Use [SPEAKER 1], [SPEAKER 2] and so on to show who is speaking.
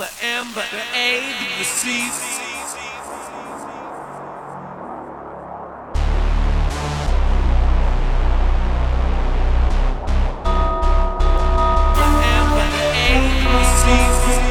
[SPEAKER 1] the M, the A, the C. The M, the A, the C.